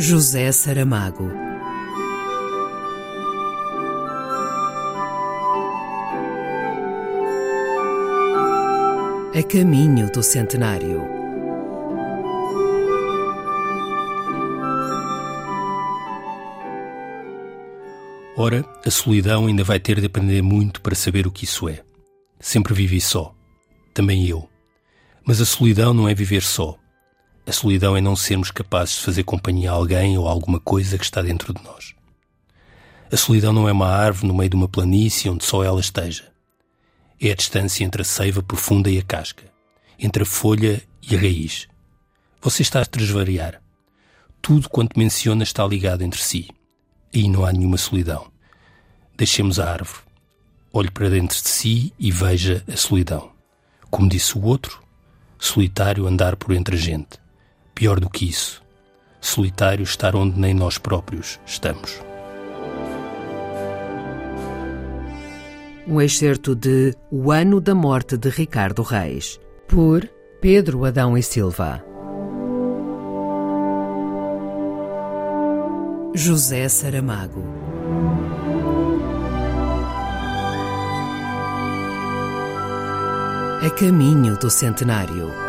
José Saramago. A caminho do centenário. Ora, a solidão ainda vai ter de aprender muito para saber o que isso é. Sempre vivi só. Também eu. Mas a solidão não é viver só. A solidão é não sermos capazes de fazer companhia a alguém ou a alguma coisa que está dentro de nós. A solidão não é uma árvore no meio de uma planície onde só ela esteja. É a distância entre a seiva profunda e a casca, entre a folha e a raiz. Você está a transvariar. Tudo quanto menciona está ligado entre si. Aí não há nenhuma solidão. Deixemos a árvore. Olhe para dentro de si e veja a solidão. Como disse o outro, solitário andar por entre a gente. Pior do que isso, solitário estar onde nem nós próprios estamos. Um excerto de O Ano da Morte de Ricardo Reis, por Pedro Adão e Silva. José Saramago. A caminho do centenário.